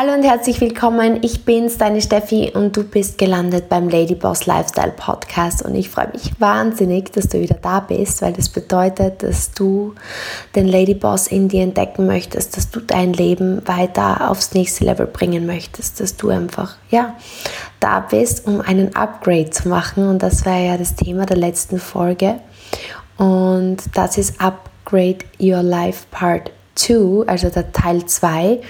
Hallo und herzlich willkommen. Ich bin's, deine Steffi, und du bist gelandet beim Ladyboss Lifestyle Podcast. Und ich freue mich wahnsinnig, dass du wieder da bist, weil das bedeutet, dass du den Ladyboss in dir entdecken möchtest, dass du dein Leben weiter aufs nächste Level bringen möchtest, dass du einfach, ja, da bist, um einen Upgrade zu machen. Und das war ja das Thema der letzten Folge. Und das ist Upgrade Your Life Part 2, also der Teil 2.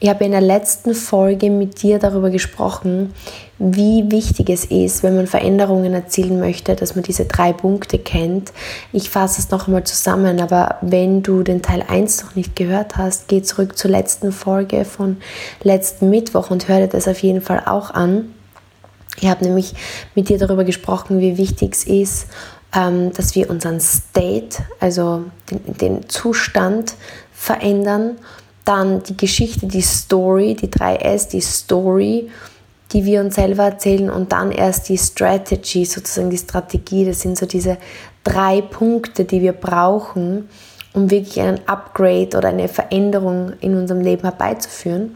Ich habe in der letzten Folge mit dir darüber gesprochen, wie wichtig es ist, wenn man Veränderungen erzielen möchte, dass man diese drei Punkte kennt. Ich fasse es noch einmal zusammen, aber wenn du den Teil 1 noch nicht gehört hast, geh zurück zur letzten Folge von letzten Mittwoch und hör dir das auf jeden Fall auch an. Ich habe nämlich mit dir darüber gesprochen, wie wichtig es ist, ähm, dass wir unseren State, also den Zustand verändern dann die Geschichte, die Story, die 3S, die Story, die wir uns selber erzählen und dann erst die Strategy, sozusagen die Strategie. Das sind so diese drei Punkte, die wir brauchen, um wirklich einen Upgrade oder eine Veränderung in unserem Leben herbeizuführen.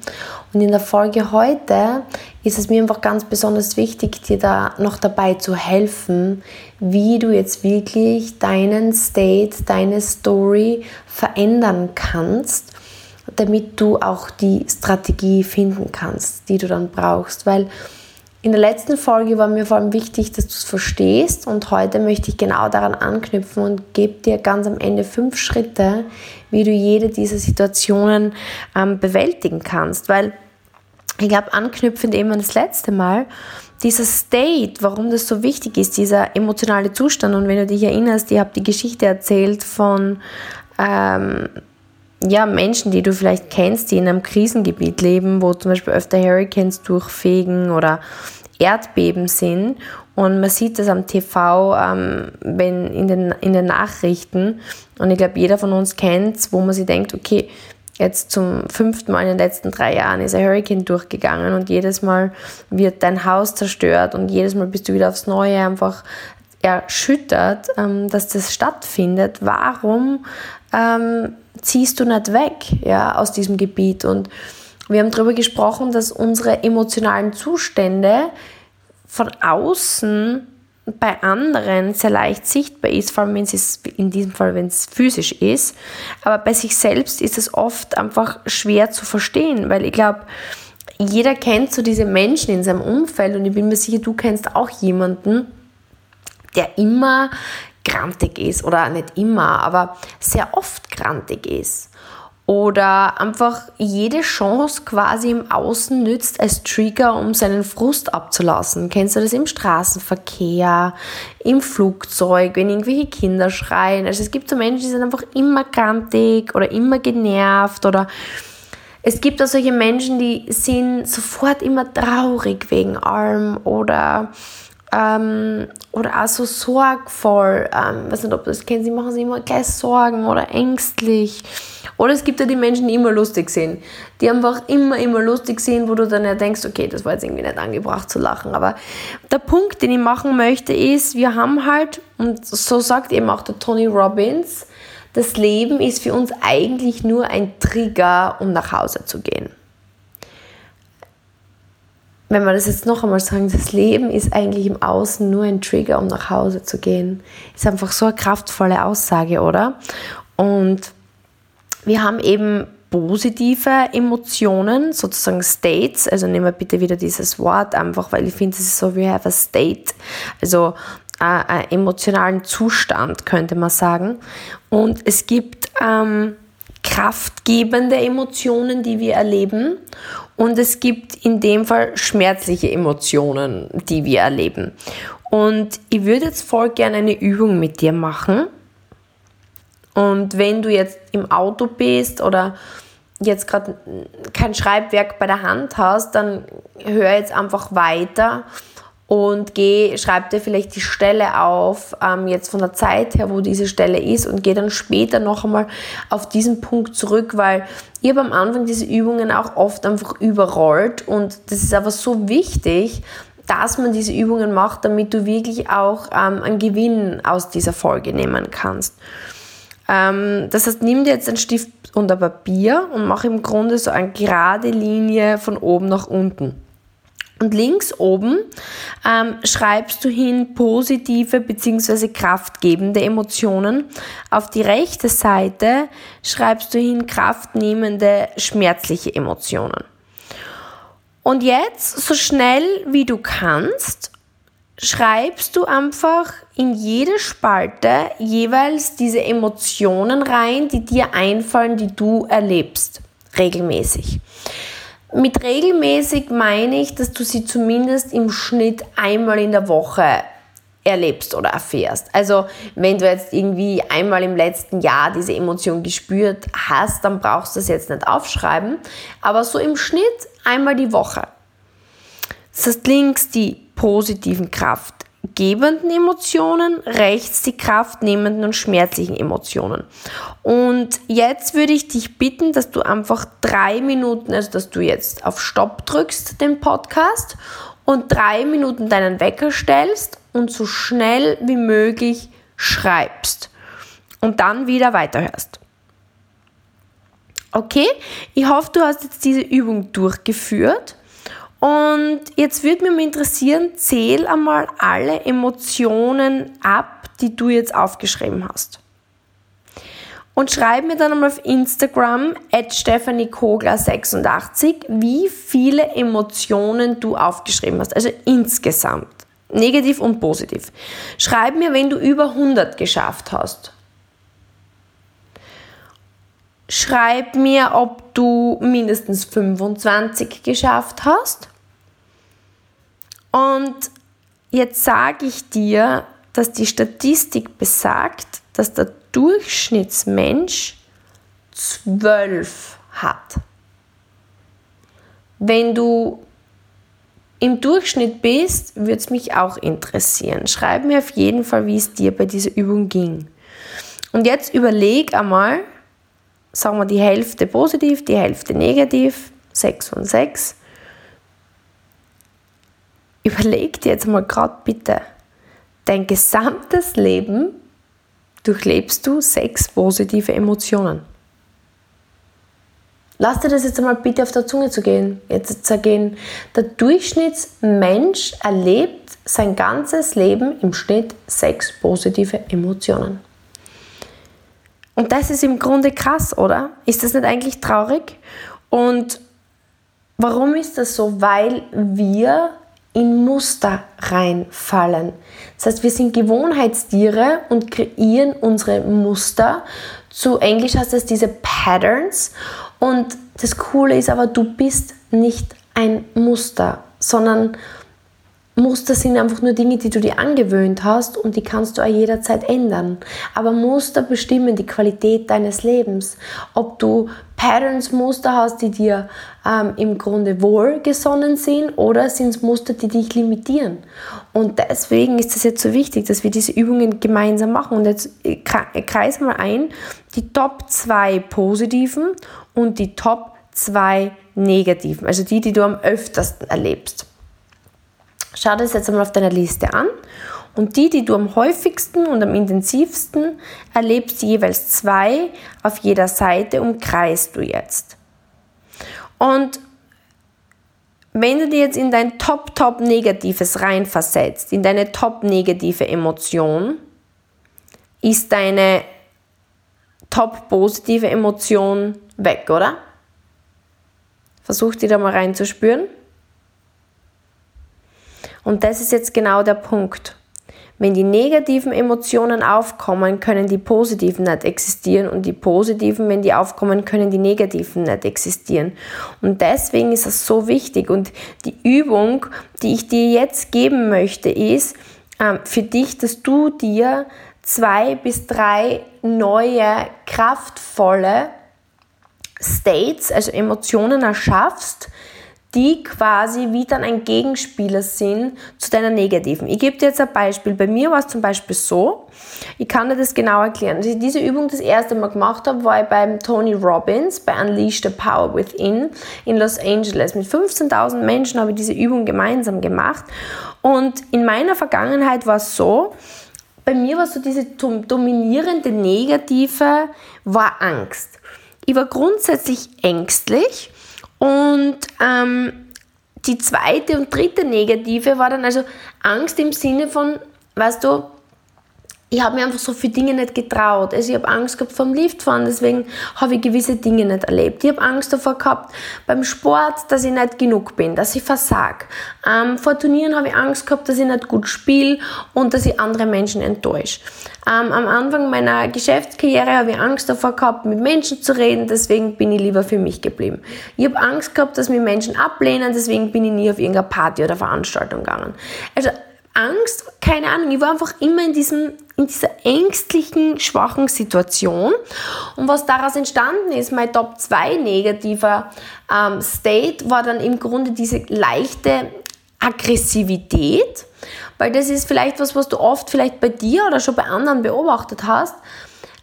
Und in der Folge heute ist es mir einfach ganz besonders wichtig, dir da noch dabei zu helfen, wie du jetzt wirklich deinen State, deine Story verändern kannst damit du auch die Strategie finden kannst, die du dann brauchst. Weil in der letzten Folge war mir vor allem wichtig, dass du es verstehst und heute möchte ich genau daran anknüpfen und gebe dir ganz am Ende fünf Schritte, wie du jede dieser Situationen ähm, bewältigen kannst. Weil ich glaube, anknüpfend eben das letzte Mal, dieser State, warum das so wichtig ist, dieser emotionale Zustand. Und wenn du dich erinnerst, ich habe die Geschichte erzählt von ähm, ja, Menschen, die du vielleicht kennst, die in einem Krisengebiet leben, wo zum Beispiel öfter Hurricanes durchfegen oder Erdbeben sind. Und man sieht das am TV, ähm, wenn in den, in den Nachrichten. Und ich glaube, jeder von uns kennt es, wo man sich denkt, okay, jetzt zum fünften Mal in den letzten drei Jahren ist ein Hurricane durchgegangen und jedes Mal wird dein Haus zerstört und jedes Mal bist du wieder aufs Neue einfach erschüttert, ähm, dass das stattfindet. Warum ähm, ziehst du nicht weg ja, aus diesem Gebiet. Und wir haben darüber gesprochen, dass unsere emotionalen Zustände von außen bei anderen sehr leicht sichtbar ist, vor allem wenn es in diesem Fall, wenn es physisch ist. Aber bei sich selbst ist es oft einfach schwer zu verstehen, weil ich glaube, jeder kennt so diese Menschen in seinem Umfeld und ich bin mir sicher, du kennst auch jemanden, der immer grantig ist oder nicht immer, aber sehr oft grantig ist. Oder einfach jede Chance quasi im Außen nützt als Trigger, um seinen Frust abzulassen. Kennst du das im Straßenverkehr, im Flugzeug, wenn irgendwelche Kinder schreien? Also es gibt so Menschen, die sind einfach immer grantig oder immer genervt oder es gibt auch solche Menschen, die sind sofort immer traurig wegen allem oder ähm, oder auch so sorgvoll, ähm, weiß nicht, ob das kennen, sie machen sich immer gleich Sorgen oder ängstlich. Oder es gibt ja die Menschen, die immer lustig sind, die einfach immer, immer lustig sind, wo du dann ja denkst, okay, das war jetzt irgendwie nicht angebracht zu lachen. Aber der Punkt, den ich machen möchte, ist, wir haben halt, und so sagt eben auch der Tony Robbins, das Leben ist für uns eigentlich nur ein Trigger, um nach Hause zu gehen wenn wir das jetzt noch einmal sagen, das Leben ist eigentlich im Außen nur ein Trigger, um nach Hause zu gehen. Ist einfach so eine kraftvolle Aussage, oder? Und wir haben eben positive Emotionen, sozusagen States. Also nehmen wir bitte wieder dieses Wort, einfach weil ich finde, es ist so, we have a state. Also äh, emotionalen Zustand, könnte man sagen. Und es gibt ähm, kraftgebende Emotionen, die wir erleben. Und es gibt in dem Fall schmerzliche Emotionen, die wir erleben. Und ich würde jetzt voll gerne eine Übung mit dir machen. Und wenn du jetzt im Auto bist oder jetzt gerade kein Schreibwerk bei der Hand hast, dann hör jetzt einfach weiter und geh, schreib dir vielleicht die Stelle auf, ähm, jetzt von der Zeit her, wo diese Stelle ist und geh dann später noch einmal auf diesen Punkt zurück, weil habe am Anfang diese Übungen auch oft einfach überrollt und das ist aber so wichtig, dass man diese Übungen macht, damit du wirklich auch ähm, einen Gewinn aus dieser Folge nehmen kannst. Ähm, das heißt, nimm dir jetzt einen Stift und ein Papier und mach im Grunde so eine gerade Linie von oben nach unten. Und links oben ähm, schreibst du hin positive bzw. kraftgebende Emotionen. Auf die rechte Seite schreibst du hin kraftnehmende, schmerzliche Emotionen. Und jetzt, so schnell wie du kannst, schreibst du einfach in jede Spalte jeweils diese Emotionen rein, die dir einfallen, die du erlebst, regelmäßig. Mit regelmäßig meine ich, dass du sie zumindest im Schnitt einmal in der Woche erlebst oder erfährst. Also wenn du jetzt irgendwie einmal im letzten Jahr diese Emotion gespürt hast, dann brauchst du es jetzt nicht aufschreiben, aber so im Schnitt einmal die Woche. Das heißt links die positiven kraftgebenden Emotionen, rechts die kraftnehmenden und schmerzlichen Emotionen. Und jetzt würde ich dich bitten, dass du einfach drei Minuten, also dass du jetzt auf Stopp drückst, den Podcast, und drei Minuten deinen Wecker stellst und so schnell wie möglich schreibst und dann wieder weiterhörst. Okay, ich hoffe, du hast jetzt diese Übung durchgeführt und jetzt würde mich interessieren, zähl einmal alle Emotionen ab, die du jetzt aufgeschrieben hast. Und schreib mir dann einmal auf Instagram at stephaniekogler86, wie viele Emotionen du aufgeschrieben hast. Also insgesamt. Negativ und positiv. Schreib mir, wenn du über 100 geschafft hast. Schreib mir, ob du mindestens 25 geschafft hast. Und jetzt sage ich dir, dass die Statistik besagt, dass der Durchschnittsmensch zwölf hat. Wenn du im Durchschnitt bist, würde es mich auch interessieren. Schreib mir auf jeden Fall, wie es dir bei dieser Übung ging. Und jetzt überleg einmal, sagen wir die Hälfte positiv, die Hälfte negativ, 6 und 6. Überleg dir jetzt mal gerade bitte, dein gesamtes Leben durchlebst du sechs positive Emotionen. Lass dir das jetzt einmal bitte auf der Zunge zu gehen. Jetzt zu gehen. Der Durchschnittsmensch erlebt sein ganzes Leben im Schnitt sechs positive Emotionen. Und das ist im Grunde krass, oder? Ist das nicht eigentlich traurig? Und warum ist das so? Weil wir in Muster reinfallen. Das heißt, wir sind Gewohnheitstiere und kreieren unsere Muster. Zu Englisch heißt es diese Patterns. Und das Coole ist aber, du bist nicht ein Muster, sondern Muster sind einfach nur Dinge, die du dir angewöhnt hast und die kannst du auch jederzeit ändern. Aber Muster bestimmen die Qualität deines Lebens. Ob du Patterns, Muster hast, die dir ähm, im Grunde wohlgesonnen sind oder sind es Muster, die dich limitieren. Und deswegen ist es jetzt so wichtig, dass wir diese Übungen gemeinsam machen. Und jetzt äh, kreise mal ein, die Top 2 positiven und die Top 2 negativen. Also die, die du am öftersten erlebst. Schau das jetzt einmal auf deiner Liste an. Und die, die du am häufigsten und am intensivsten erlebst, jeweils zwei auf jeder Seite, umkreist du jetzt. Und wenn du dir jetzt in dein Top-Top-Negatives reinversetzt, in deine top-negative Emotion, ist deine top-positive Emotion weg, oder? Versuch die da mal reinzuspüren. Und das ist jetzt genau der Punkt. Wenn die negativen Emotionen aufkommen, können die positiven nicht existieren und die positiven, wenn die aufkommen, können die negativen nicht existieren. Und deswegen ist es so wichtig. Und die Übung, die ich dir jetzt geben möchte, ist äh, für dich, dass du dir zwei bis drei neue, kraftvolle States, also Emotionen erschaffst, die quasi wie dann ein Gegenspieler sind zu deiner negativen. Ich gebe dir jetzt ein Beispiel. Bei mir war es zum Beispiel so, ich kann dir das genau erklären. Als ich diese Übung das erste Mal gemacht habe, war ich beim Tony Robbins bei Unleash the Power Within in Los Angeles. Mit 15.000 Menschen habe ich diese Übung gemeinsam gemacht. Und in meiner Vergangenheit war es so, bei mir war so diese dominierende Negative, war Angst. Ich war grundsätzlich ängstlich und ähm, die zweite und dritte Negative war dann also Angst im Sinne von, weißt du, ich habe mir einfach so viele Dinge nicht getraut. Also ich habe Angst gehabt vom Liftfahren, deswegen habe ich gewisse Dinge nicht erlebt. Ich habe Angst davor gehabt beim Sport, dass ich nicht genug bin, dass ich versag. Ähm, vor Turnieren habe ich Angst gehabt, dass ich nicht gut spiele und dass ich andere Menschen enttäusche. Ähm, am Anfang meiner Geschäftskarriere habe ich Angst davor gehabt, mit Menschen zu reden, deswegen bin ich lieber für mich geblieben. Ich habe Angst gehabt, dass mich Menschen ablehnen, deswegen bin ich nie auf irgendeine Party oder Veranstaltung gegangen. Also Angst, keine Ahnung, ich war einfach immer in, diesem, in dieser ängstlichen, schwachen Situation. Und was daraus entstanden ist, mein Top 2 negativer ähm, State, war dann im Grunde diese leichte Aggressivität, weil das ist vielleicht was, was du oft vielleicht bei dir oder schon bei anderen beobachtet hast.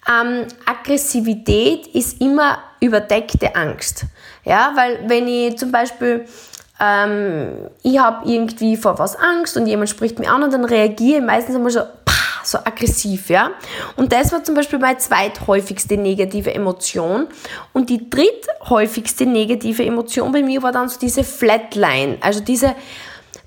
Ähm, Aggressivität ist immer überdeckte Angst. Ja, weil wenn ich zum Beispiel ähm, ich habe irgendwie vor was Angst und jemand spricht mir an und dann reagiere ich meistens einmal so, so aggressiv, ja. Und das war zum Beispiel meine zweithäufigste negative Emotion. Und die dritthäufigste negative Emotion bei mir war dann so diese Flatline, also diese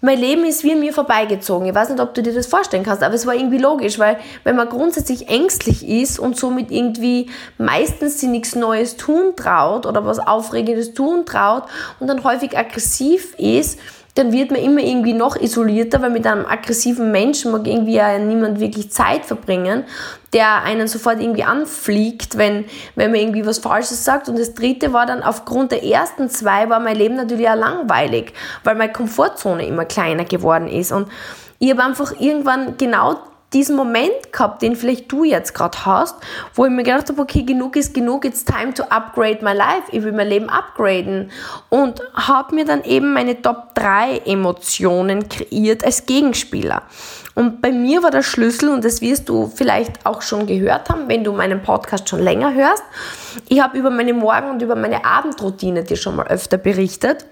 mein Leben ist wie an mir vorbeigezogen. Ich weiß nicht, ob du dir das vorstellen kannst, aber es war irgendwie logisch, weil wenn man grundsätzlich ängstlich ist und somit irgendwie meistens sie nichts Neues tun traut oder was Aufregendes tun traut und dann häufig aggressiv ist, dann wird man immer irgendwie noch isolierter, weil mit einem aggressiven Menschen mag irgendwie ja niemand wirklich Zeit verbringen, der einen sofort irgendwie anfliegt, wenn, wenn man irgendwie was Falsches sagt. Und das dritte war dann aufgrund der ersten zwei war mein Leben natürlich auch langweilig, weil meine Komfortzone immer kleiner geworden ist. Und ich habe einfach irgendwann genau diesen Moment gehabt, den vielleicht du jetzt gerade hast, wo ich mir gedacht habe, okay, genug ist genug, it's time to upgrade my life, ich will mein Leben upgraden. Und habe mir dann eben meine Top 3 Emotionen kreiert als Gegenspieler. Und bei mir war der Schlüssel, und das wirst du vielleicht auch schon gehört haben, wenn du meinen Podcast schon länger hörst, ich habe über meine Morgen- und über meine Abendroutine dir schon mal öfter berichtet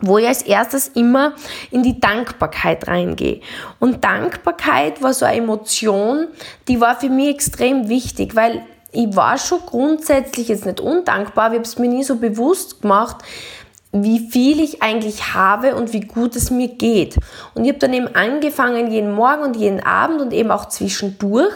wo ich als erstes immer in die Dankbarkeit reingehe. Und Dankbarkeit war so eine Emotion, die war für mich extrem wichtig, weil ich war schon grundsätzlich jetzt nicht undankbar, ich habe es mir nie so bewusst gemacht, wie viel ich eigentlich habe und wie gut es mir geht. Und ich habe dann eben angefangen, jeden Morgen und jeden Abend und eben auch zwischendurch,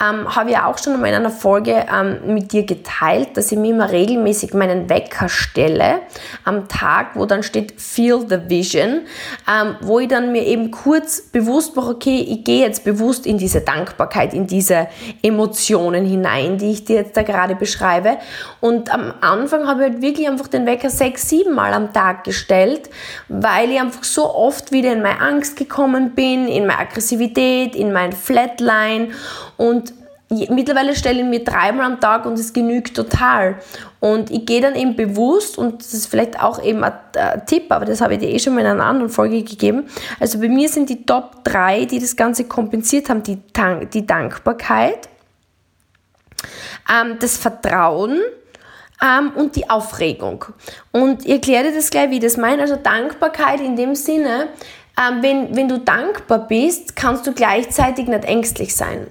ähm, habe ich auch schon in einer Folge ähm, mit dir geteilt, dass ich mir immer regelmäßig meinen Wecker stelle am Tag, wo dann steht Feel the Vision, ähm, wo ich dann mir eben kurz bewusst mache, okay, ich gehe jetzt bewusst in diese Dankbarkeit, in diese Emotionen hinein, die ich dir jetzt da gerade beschreibe. Und am Anfang habe ich halt wirklich einfach den Wecker sechs, sieben Mal Mal am Tag gestellt, weil ich einfach so oft wieder in meine Angst gekommen bin, in meine Aggressivität, in mein Flatline und mittlerweile stelle ich mir dreimal am Tag und es genügt total. Und ich gehe dann eben bewusst, und das ist vielleicht auch eben ein, ein Tipp, aber das habe ich dir eh schon mal in einer anderen Folge gegeben. Also bei mir sind die Top 3, die das Ganze kompensiert haben, die, die Dankbarkeit, ähm, das Vertrauen ähm, und die Aufregung. Und ich erkläre dir das gleich, wie ich das meine. Also Dankbarkeit in dem Sinne, ähm, wenn, wenn du dankbar bist, kannst du gleichzeitig nicht ängstlich sein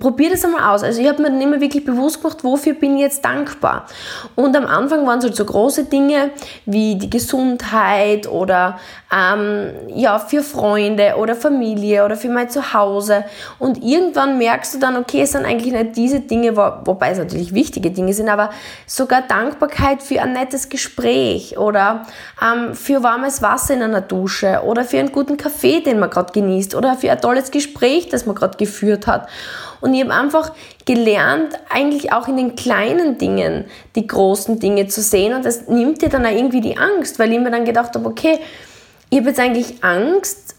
probier das einmal aus. Also ich habe mir dann immer wirklich bewusst gemacht, wofür bin ich jetzt dankbar. Und am Anfang waren es halt so große Dinge wie die Gesundheit oder ähm, ja für Freunde oder Familie oder für mein Zuhause. Und irgendwann merkst du dann, okay, es sind eigentlich nicht diese Dinge, wo, wobei es natürlich wichtige Dinge sind, aber sogar Dankbarkeit für ein nettes Gespräch oder ähm, für warmes Wasser in einer Dusche oder für einen guten Kaffee, den man gerade genießt oder für ein tolles Gespräch, das man gerade geführt hat. Und ich habe einfach gelernt, eigentlich auch in den kleinen Dingen die großen Dinge zu sehen. Und das nimmt dir dann auch irgendwie die Angst, weil ich mir dann gedacht habe, okay, ich habe jetzt eigentlich Angst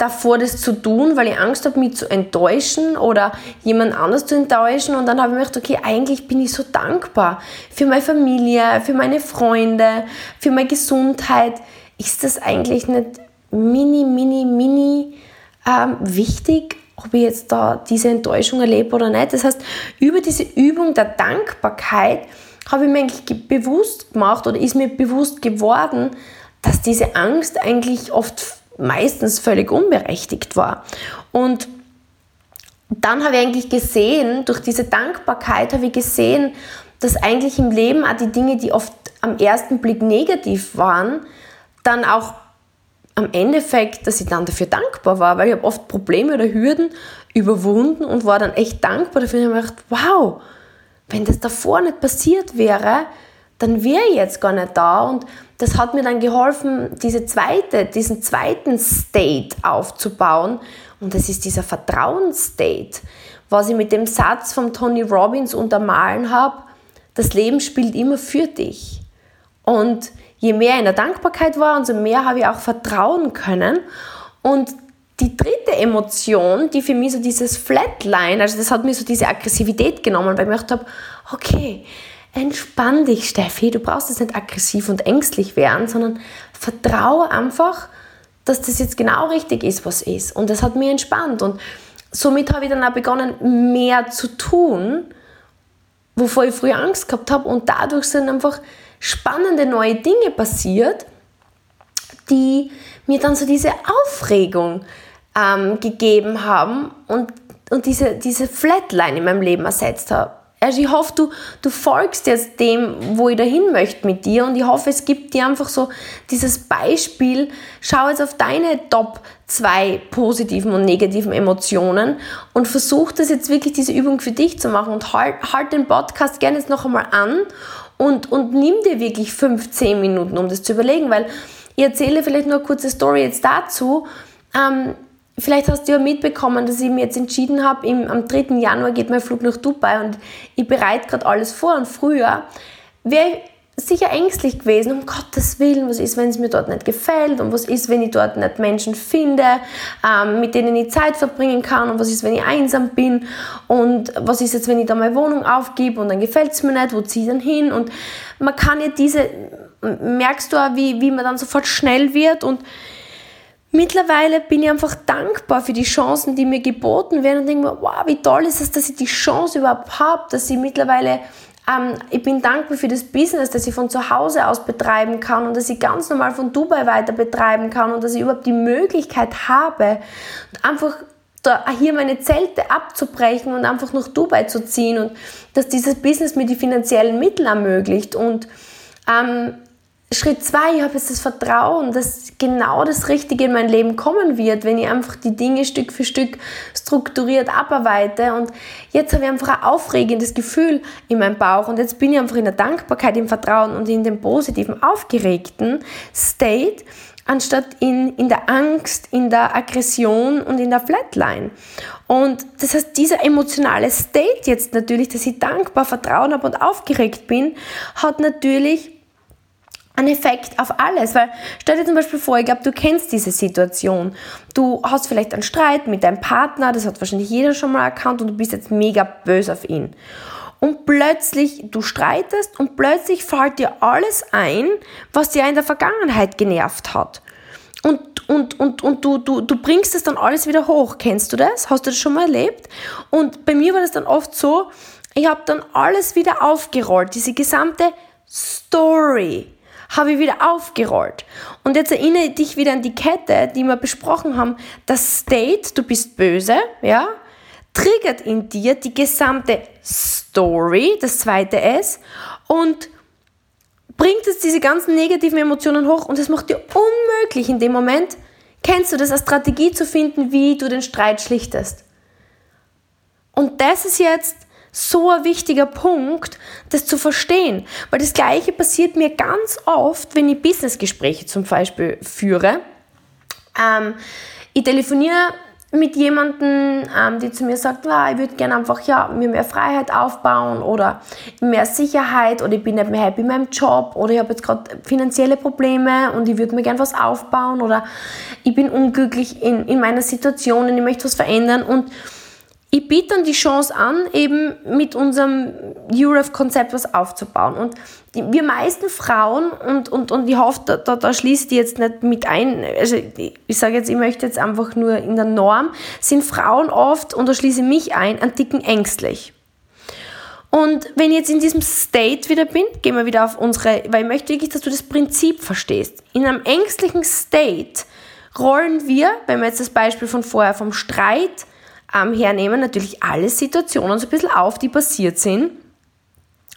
davor, das zu tun, weil ich Angst habe, mich zu enttäuschen oder jemand anders zu enttäuschen. Und dann habe ich mir gedacht, okay, eigentlich bin ich so dankbar für meine Familie, für meine Freunde, für meine Gesundheit. Ist das eigentlich nicht mini, mini, mini ähm, wichtig? Ob ich jetzt da diese Enttäuschung erlebe oder nicht. Das heißt, über diese Übung der Dankbarkeit habe ich mir eigentlich bewusst gemacht oder ist mir bewusst geworden, dass diese Angst eigentlich oft meistens völlig unberechtigt war. Und dann habe ich eigentlich gesehen, durch diese Dankbarkeit habe ich gesehen, dass eigentlich im Leben auch die Dinge, die oft am ersten Blick negativ waren, dann auch am Endeffekt, dass ich dann dafür dankbar war, weil ich habe oft Probleme oder Hürden überwunden und war dann echt dankbar dafür und habe gedacht, wow, wenn das davor nicht passiert wäre, dann wäre ich jetzt gar nicht da. Und das hat mir dann geholfen, diese zweite, diesen zweiten State aufzubauen. Und das ist dieser Vertrauensstate, was ich mit dem Satz von Tony Robbins untermalen habe, das Leben spielt immer für dich. Und je mehr in der Dankbarkeit war, umso mehr habe ich auch vertrauen können. Und die dritte Emotion, die für mich so dieses Flatline, also das hat mir so diese Aggressivität genommen, weil ich mir gedacht habe, okay, entspann dich, Steffi, du brauchst jetzt nicht aggressiv und ängstlich werden, sondern vertraue einfach, dass das jetzt genau richtig ist, was ist. Und das hat mich entspannt. Und somit habe ich dann auch begonnen, mehr zu tun, wovor ich früher Angst gehabt habe. Und dadurch sind einfach spannende neue Dinge passiert, die mir dann so diese Aufregung ähm, gegeben haben und, und diese, diese Flatline in meinem Leben ersetzt haben. Also ich hoffe, du, du folgst jetzt dem, wo ich dahin möchte mit dir und ich hoffe, es gibt dir einfach so dieses Beispiel, schau jetzt auf deine Top zwei positiven und negativen Emotionen und versuch das jetzt wirklich, diese Übung für dich zu machen und halt, halt den Podcast gerne jetzt noch einmal an und, und nimm dir wirklich 15 Minuten, um das zu überlegen, weil ich erzähle vielleicht nur eine kurze Story jetzt dazu. Ähm, Vielleicht hast du ja mitbekommen, dass ich mir jetzt entschieden habe, am 3. Januar geht mein Flug nach Dubai und ich bereite gerade alles vor. Und früher wäre sicher ängstlich gewesen, um Gottes Willen, was ist, wenn es mir dort nicht gefällt und was ist, wenn ich dort nicht Menschen finde, ähm, mit denen ich Zeit verbringen kann und was ist, wenn ich einsam bin und was ist jetzt, wenn ich da meine Wohnung aufgebe und dann gefällt es mir nicht, wo ziehe ich dann hin? Und man kann ja diese, merkst du auch, wie, wie man dann sofort schnell wird und Mittlerweile bin ich einfach dankbar für die Chancen, die mir geboten werden und denke mir, wow, wie toll ist es, dass ich die Chance überhaupt habe, dass ich mittlerweile, ähm, ich bin dankbar für das Business, das ich von zu Hause aus betreiben kann und dass ich ganz normal von Dubai weiter betreiben kann und dass ich überhaupt die Möglichkeit habe, einfach da hier meine Zelte abzubrechen und einfach nach Dubai zu ziehen und dass dieses Business mir die finanziellen Mittel ermöglicht. Und ähm, Schritt zwei, ich habe jetzt das Vertrauen, dass genau das Richtige in mein Leben kommen wird, wenn ich einfach die Dinge Stück für Stück strukturiert abarbeite. Und jetzt habe ich einfach ein aufregendes Gefühl in meinem Bauch und jetzt bin ich einfach in der Dankbarkeit, im Vertrauen und in dem positiven, aufgeregten State, anstatt in, in der Angst, in der Aggression und in der Flatline. Und das heißt, dieser emotionale State jetzt natürlich, dass ich dankbar, Vertrauen habe und aufgeregt bin, hat natürlich einen Effekt auf alles. Weil stell dir zum Beispiel vor, ich glaube, du kennst diese Situation. Du hast vielleicht einen Streit mit deinem Partner, das hat wahrscheinlich jeder schon mal erkannt und du bist jetzt mega böse auf ihn. Und plötzlich, du streitest und plötzlich fällt dir alles ein, was dir in der Vergangenheit genervt hat. Und, und, und, und du, du, du bringst es dann alles wieder hoch. Kennst du das? Hast du das schon mal erlebt? Und bei mir war das dann oft so, ich habe dann alles wieder aufgerollt, diese gesamte Story habe ich wieder aufgerollt. Und jetzt erinnere dich wieder an die Kette, die wir besprochen haben. Das State, du bist böse, ja, triggert in dir die gesamte Story, das zweite S, und bringt es diese ganzen negativen Emotionen hoch und es macht dir unmöglich in dem Moment, kennst du das, als Strategie zu finden, wie du den Streit schlichtest. Und das ist jetzt so ein wichtiger Punkt, das zu verstehen. Weil das Gleiche passiert mir ganz oft, wenn ich Businessgespräche zum Beispiel führe. Ähm, ich telefoniere mit jemandem, ähm, die zu mir sagt, ah, ich würde gerne einfach ja, mir mehr Freiheit aufbauen oder mehr Sicherheit oder ich bin nicht mehr happy in meinem Job oder ich habe jetzt gerade finanzielle Probleme und ich würde mir gerne was aufbauen oder ich bin unglücklich in, in meiner Situation und ich möchte was verändern und ich biete dann die Chance an, eben mit unserem UREF-Konzept was aufzubauen. Und wir meisten Frauen, und, und, und ich hoffe, da, da, da schließt die jetzt nicht mit ein, also ich sage jetzt, ich möchte jetzt einfach nur in der Norm, sind Frauen oft, und da schließe ich mich ein, an dicken ängstlich. Und wenn ich jetzt in diesem State wieder bin, gehen wir wieder auf unsere, weil ich möchte wirklich, dass du das Prinzip verstehst. In einem ängstlichen State rollen wir, wenn wir jetzt das Beispiel von vorher vom Streit ähm, hernehmen, natürlich alle Situationen so ein bisschen auf, die passiert sind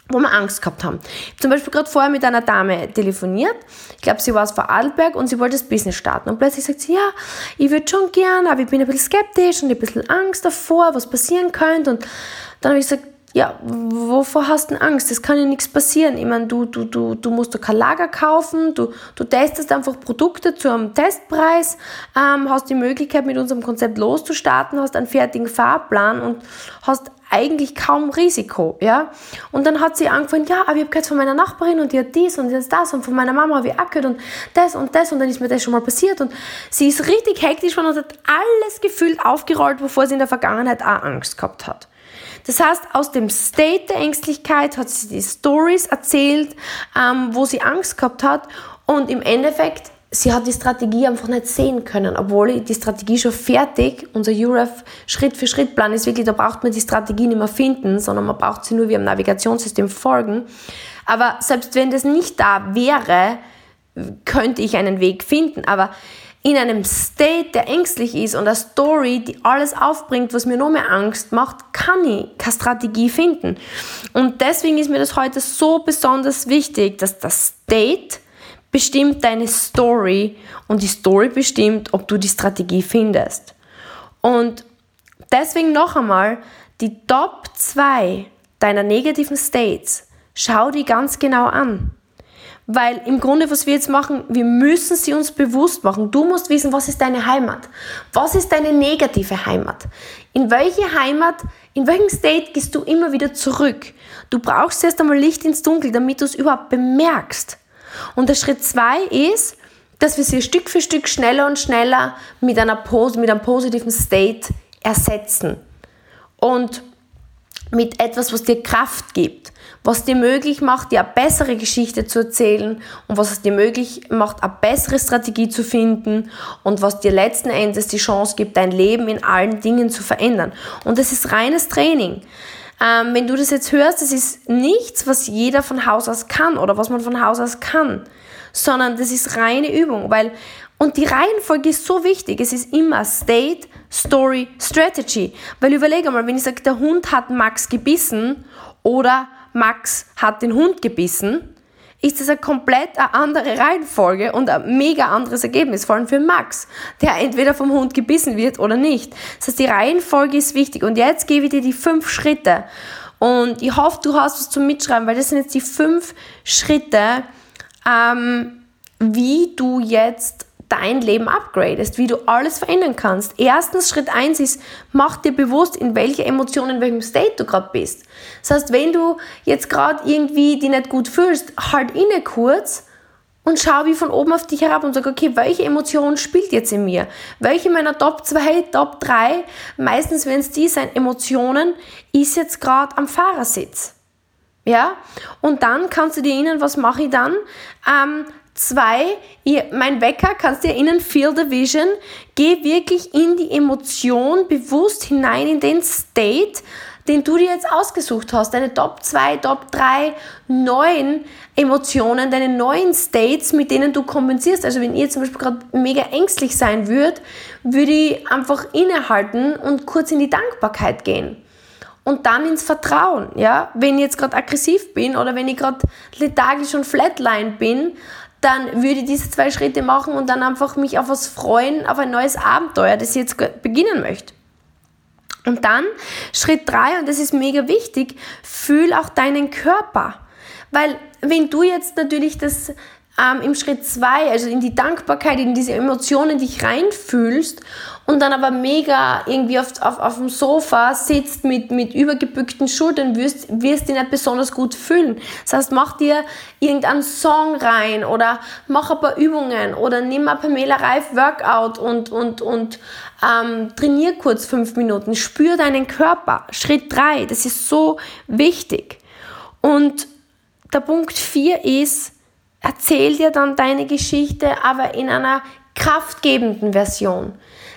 wo wir Angst gehabt haben. Ich habe zum Beispiel gerade vorher mit einer Dame telefoniert. Ich glaube, sie war aus Vorarlberg und sie wollte das Business starten. Und plötzlich sagt sie, ja, ich würde schon gern, aber ich bin ein bisschen skeptisch und ein bisschen Angst davor, was passieren könnte. Und dann habe ich gesagt, ja, wovor hast du Angst? Das kann ja nichts passieren. Ich meine, du, du, du, du musst doch kein Lager kaufen, du, du testest einfach Produkte zu einem Testpreis, ähm, hast die Möglichkeit, mit unserem Konzept loszustarten, hast einen fertigen Fahrplan und hast eigentlich kaum Risiko, ja. Und dann hat sie angefangen, ja, aber ich habe gehört von meiner Nachbarin und die hat dies und jetzt das und von meiner Mama habe ich auch gehört und das und das und dann ist mir das schon mal passiert und sie ist richtig hektisch und hat alles gefühlt aufgerollt, bevor sie in der Vergangenheit auch Angst gehabt hat. Das heißt, aus dem State der Ängstlichkeit hat sie die Stories erzählt, ähm, wo sie Angst gehabt hat und im Endeffekt sie hat die Strategie einfach nicht sehen können, obwohl die Strategie schon fertig, unser UREF Schritt für Schritt Plan ist wirklich, da braucht man die Strategie nicht mehr finden, sondern man braucht sie nur wie am Navigationssystem folgen. Aber selbst wenn das nicht da wäre, könnte ich einen Weg finden. Aber in einem State, der ängstlich ist und eine Story, die alles aufbringt, was mir nur mehr Angst macht, kann ich keine Strategie finden. Und deswegen ist mir das heute so besonders wichtig, dass das State bestimmt deine Story und die Story bestimmt, ob du die Strategie findest. Und deswegen noch einmal, die Top 2 deiner negativen States, schau die ganz genau an. Weil im Grunde, was wir jetzt machen, wir müssen sie uns bewusst machen. Du musst wissen, was ist deine Heimat? Was ist deine negative Heimat? In welche Heimat, in welchem State gehst du immer wieder zurück? Du brauchst erst einmal Licht ins Dunkel, damit du es überhaupt bemerkst. Und der Schritt zwei ist, dass wir sie Stück für Stück schneller und schneller mit, einer Pos mit einem positiven State ersetzen. Und mit etwas, was dir Kraft gibt, was dir möglich macht, dir eine bessere Geschichte zu erzählen und was es dir möglich macht, eine bessere Strategie zu finden und was dir letzten Endes die Chance gibt, dein Leben in allen Dingen zu verändern. Und das ist reines Training. Ähm, wenn du das jetzt hörst, das ist nichts, was jeder von Haus aus kann oder was man von Haus aus kann, sondern das ist reine Übung, weil und die Reihenfolge ist so wichtig. Es ist immer State, Story, Strategy. Weil überlege mal, wenn ich sage, der Hund hat Max gebissen oder Max hat den Hund gebissen, ist das eine komplett andere Reihenfolge und ein mega anderes Ergebnis, vor allem für Max, der entweder vom Hund gebissen wird oder nicht. Das heißt, die Reihenfolge ist wichtig. Und jetzt gebe ich dir die fünf Schritte. Und ich hoffe, du hast was zum Mitschreiben, weil das sind jetzt die fünf Schritte, ähm, wie du jetzt dein Leben upgradest, wie du alles verändern kannst. Erstens, Schritt 1 ist, mach dir bewusst, in welcher Emotion, in welchem State du gerade bist. Das heißt, wenn du jetzt gerade irgendwie die nicht gut fühlst, halt inne kurz und schau wie von oben auf dich herab und sag, okay, welche Emotion spielt jetzt in mir? Welche meiner Top 2, Top 3, meistens wenn es die sein, Emotionen, ist jetzt gerade am Fahrersitz? Ja? Und dann kannst du dir erinnern, was mache ich dann? Ähm, Zwei, ihr, mein Wecker, kannst du erinnern, Feel the Vision. Geh wirklich in die Emotion bewusst hinein, in den State, den du dir jetzt ausgesucht hast. Deine Top 2, Top 3, neuen Emotionen, deine neuen States, mit denen du kompensierst. Also wenn ihr zum Beispiel gerade mega ängstlich sein würdet, würde ich einfach innehalten und kurz in die Dankbarkeit gehen und dann ins Vertrauen. Ja? Wenn ich jetzt gerade aggressiv bin oder wenn ich gerade lethargisch und flatline bin, dann würde ich diese zwei Schritte machen und dann einfach mich auf was freuen, auf ein neues Abenteuer, das ich jetzt beginnen möchte. Und dann Schritt drei und das ist mega wichtig, fühl auch deinen Körper. Weil wenn du jetzt natürlich das ähm, im Schritt zwei, also in die Dankbarkeit, in diese Emotionen dich reinfühlst und dann aber mega irgendwie auf, auf, auf dem Sofa sitzt mit, mit übergebückten Schultern, wirst, wirst du nicht besonders gut fühlen. Das heißt, mach dir irgendeinen Song rein oder mach ein paar Übungen oder nimm ein Pamela Reif Workout und, und, und ähm, trainier kurz fünf Minuten. Spür deinen Körper. Schritt drei, das ist so wichtig. Und der Punkt vier ist, erzähl dir dann deine Geschichte, aber in einer kraftgebenden Version.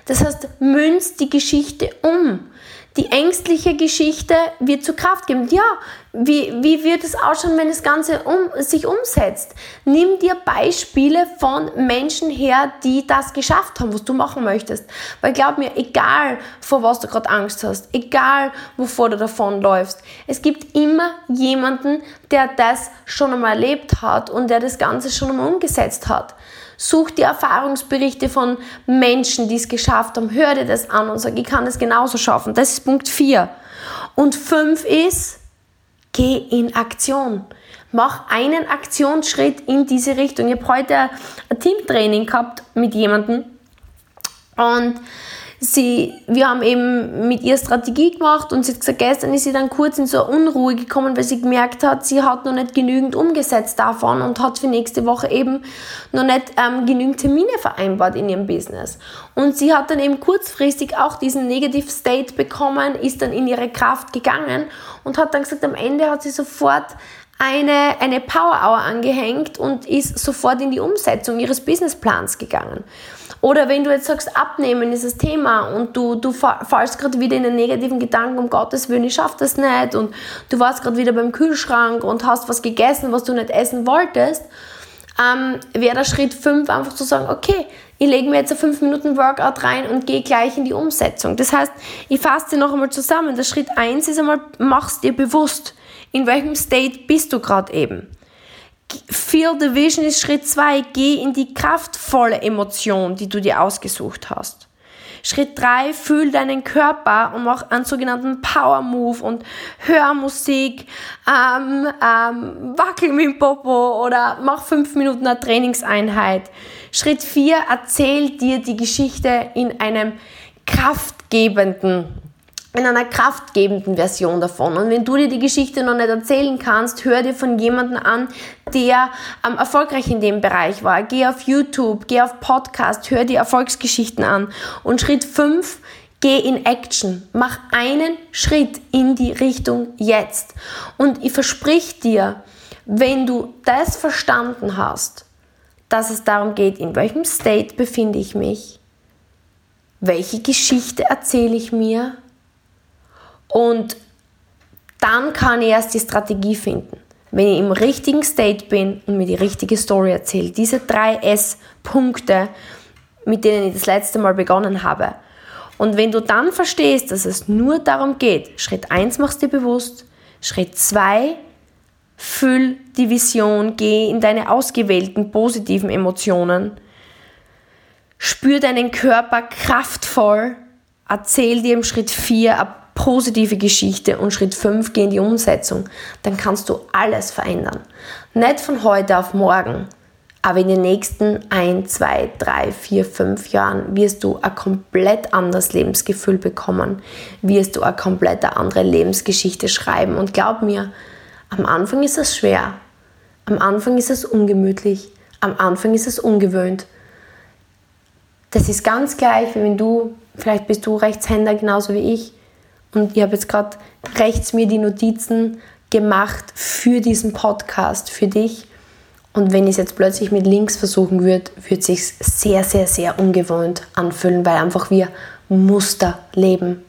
Das heißt, münz die Geschichte um. Die ängstliche Geschichte wird zu Kraft geben. Ja, wie, wie wird es ausschauen, wenn das Ganze um, sich umsetzt? Nimm dir Beispiele von Menschen her, die das geschafft haben, was du machen möchtest. Weil glaub mir, egal vor was du gerade Angst hast, egal wovor du davonläufst, es gibt immer jemanden, der das schon einmal erlebt hat und der das Ganze schon einmal umgesetzt hat. Such dir Erfahrungsberichte von Menschen, die es geschafft haben. Hör dir das an und sag, ich kann das genauso schaffen. Das ist Punkt 4. Und 5 ist, geh in Aktion. Mach einen Aktionsschritt in diese Richtung. Ich habe heute ein Teamtraining gehabt mit jemandem und sie, wir haben eben mit ihr Strategie gemacht und sie hat gesagt, gestern ist sie dann kurz in so eine Unruhe gekommen, weil sie gemerkt hat, sie hat noch nicht genügend umgesetzt davon und hat für nächste Woche eben noch nicht ähm, genügend Termine vereinbart in ihrem Business. Und sie hat dann eben kurzfristig auch diesen Negative State bekommen, ist dann in ihre Kraft gegangen und hat dann gesagt, am Ende hat sie sofort eine, eine Power Hour angehängt und ist sofort in die Umsetzung ihres Businessplans gegangen. Oder wenn du jetzt sagst, abnehmen ist das Thema und du, du fallst gerade wieder in den negativen Gedanken, um Gottes Willen, ich schaff das nicht und du warst gerade wieder beim Kühlschrank und hast was gegessen, was du nicht essen wolltest, ähm, wäre der Schritt 5 einfach zu sagen, okay, ich lege mir jetzt ein 5 Minuten Workout rein und gehe gleich in die Umsetzung. Das heißt, ich fasse noch einmal zusammen. Der Schritt 1 ist einmal, mach's dir bewusst. In welchem State bist du gerade eben? Feel the Vision ist Schritt 2. Geh in die kraftvolle Emotion, die du dir ausgesucht hast. Schritt 3, fühl deinen Körper und mach einen sogenannten Power Move und hör Musik, ähm, ähm, wackel mit dem Popo oder mach 5 Minuten eine Trainingseinheit. Schritt 4, erzähl dir die Geschichte in einem kraftgebenden in einer kraftgebenden Version davon. Und wenn du dir die Geschichte noch nicht erzählen kannst, hör dir von jemandem an, der ähm, erfolgreich in dem Bereich war. Geh auf YouTube, geh auf Podcast, hör dir Erfolgsgeschichten an. Und Schritt 5, geh in Action. Mach einen Schritt in die Richtung jetzt. Und ich versprich dir, wenn du das verstanden hast, dass es darum geht, in welchem State befinde ich mich, welche Geschichte erzähle ich mir, und dann kann ich erst die Strategie finden. Wenn ich im richtigen State bin und mir die richtige Story erzähle. Diese drei S-Punkte, mit denen ich das letzte Mal begonnen habe. Und wenn du dann verstehst, dass es nur darum geht, Schritt 1 machst du dir bewusst, Schritt 2 füll die Vision, geh in deine ausgewählten positiven Emotionen, spür deinen Körper kraftvoll, erzähl dir im Schritt 4 eine positive Geschichte und Schritt 5 geh in die Umsetzung, dann kannst du alles verändern. Nicht von heute auf morgen, aber in den nächsten 1, 2, 3, 4, 5 Jahren wirst du ein komplett anderes Lebensgefühl bekommen, wirst du eine komplett andere Lebensgeschichte schreiben. Und glaub mir, am Anfang ist es schwer, am Anfang ist es ungemütlich, am Anfang ist es ungewöhnt. Das ist ganz gleich, wie wenn du, vielleicht bist du Rechtshänder genauso wie ich, und ich habe jetzt gerade rechts mir die Notizen gemacht für diesen Podcast, für dich. Und wenn ich es jetzt plötzlich mit links versuchen würde, würde es sich sehr, sehr, sehr ungewohnt anfühlen, weil einfach wir Muster leben.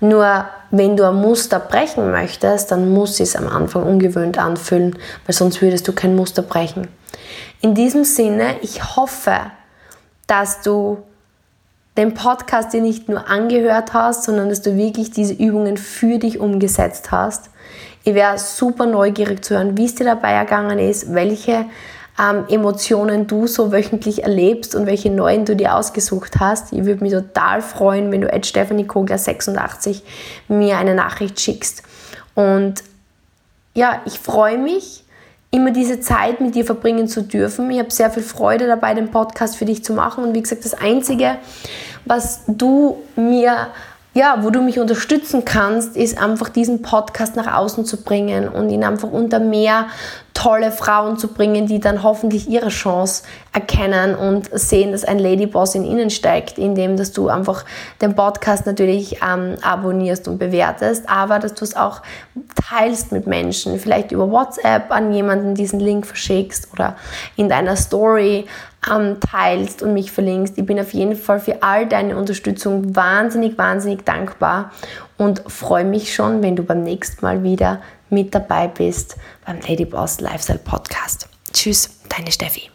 Nur wenn du ein Muster brechen möchtest, dann muss es am Anfang ungewöhnt anfühlen, weil sonst würdest du kein Muster brechen. In diesem Sinne, ich hoffe, dass du den Podcast dir nicht nur angehört hast, sondern dass du wirklich diese Übungen für dich umgesetzt hast. Ich wäre super neugierig zu hören, wie es dir dabei ergangen ist, welche ähm, Emotionen du so wöchentlich erlebst und welche neuen du dir ausgesucht hast. Ich würde mich total freuen, wenn du at Stephanie Kogler 86 mir eine Nachricht schickst. Und ja, ich freue mich, immer diese Zeit mit dir verbringen zu dürfen. Ich habe sehr viel Freude dabei, den Podcast für dich zu machen. Und wie gesagt, das Einzige, was du mir ja, wo du mich unterstützen kannst, ist einfach diesen Podcast nach außen zu bringen und ihn einfach unter mehr tolle Frauen zu bringen, die dann hoffentlich ihre Chance erkennen und sehen, dass ein Ladyboss in ihnen steckt, indem dass du einfach den Podcast natürlich ähm, abonnierst und bewertest, aber dass du es auch teilst mit Menschen, vielleicht über WhatsApp an jemanden diesen Link verschickst oder in deiner Story ähm, teilst und mich verlinkst. Ich bin auf jeden Fall für all deine Unterstützung wahnsinnig, wahnsinnig dankbar und freue mich schon, wenn du beim nächsten Mal wieder mit dabei bist beim Ladyboss Lifestyle Podcast. Tschüss, deine Steffi.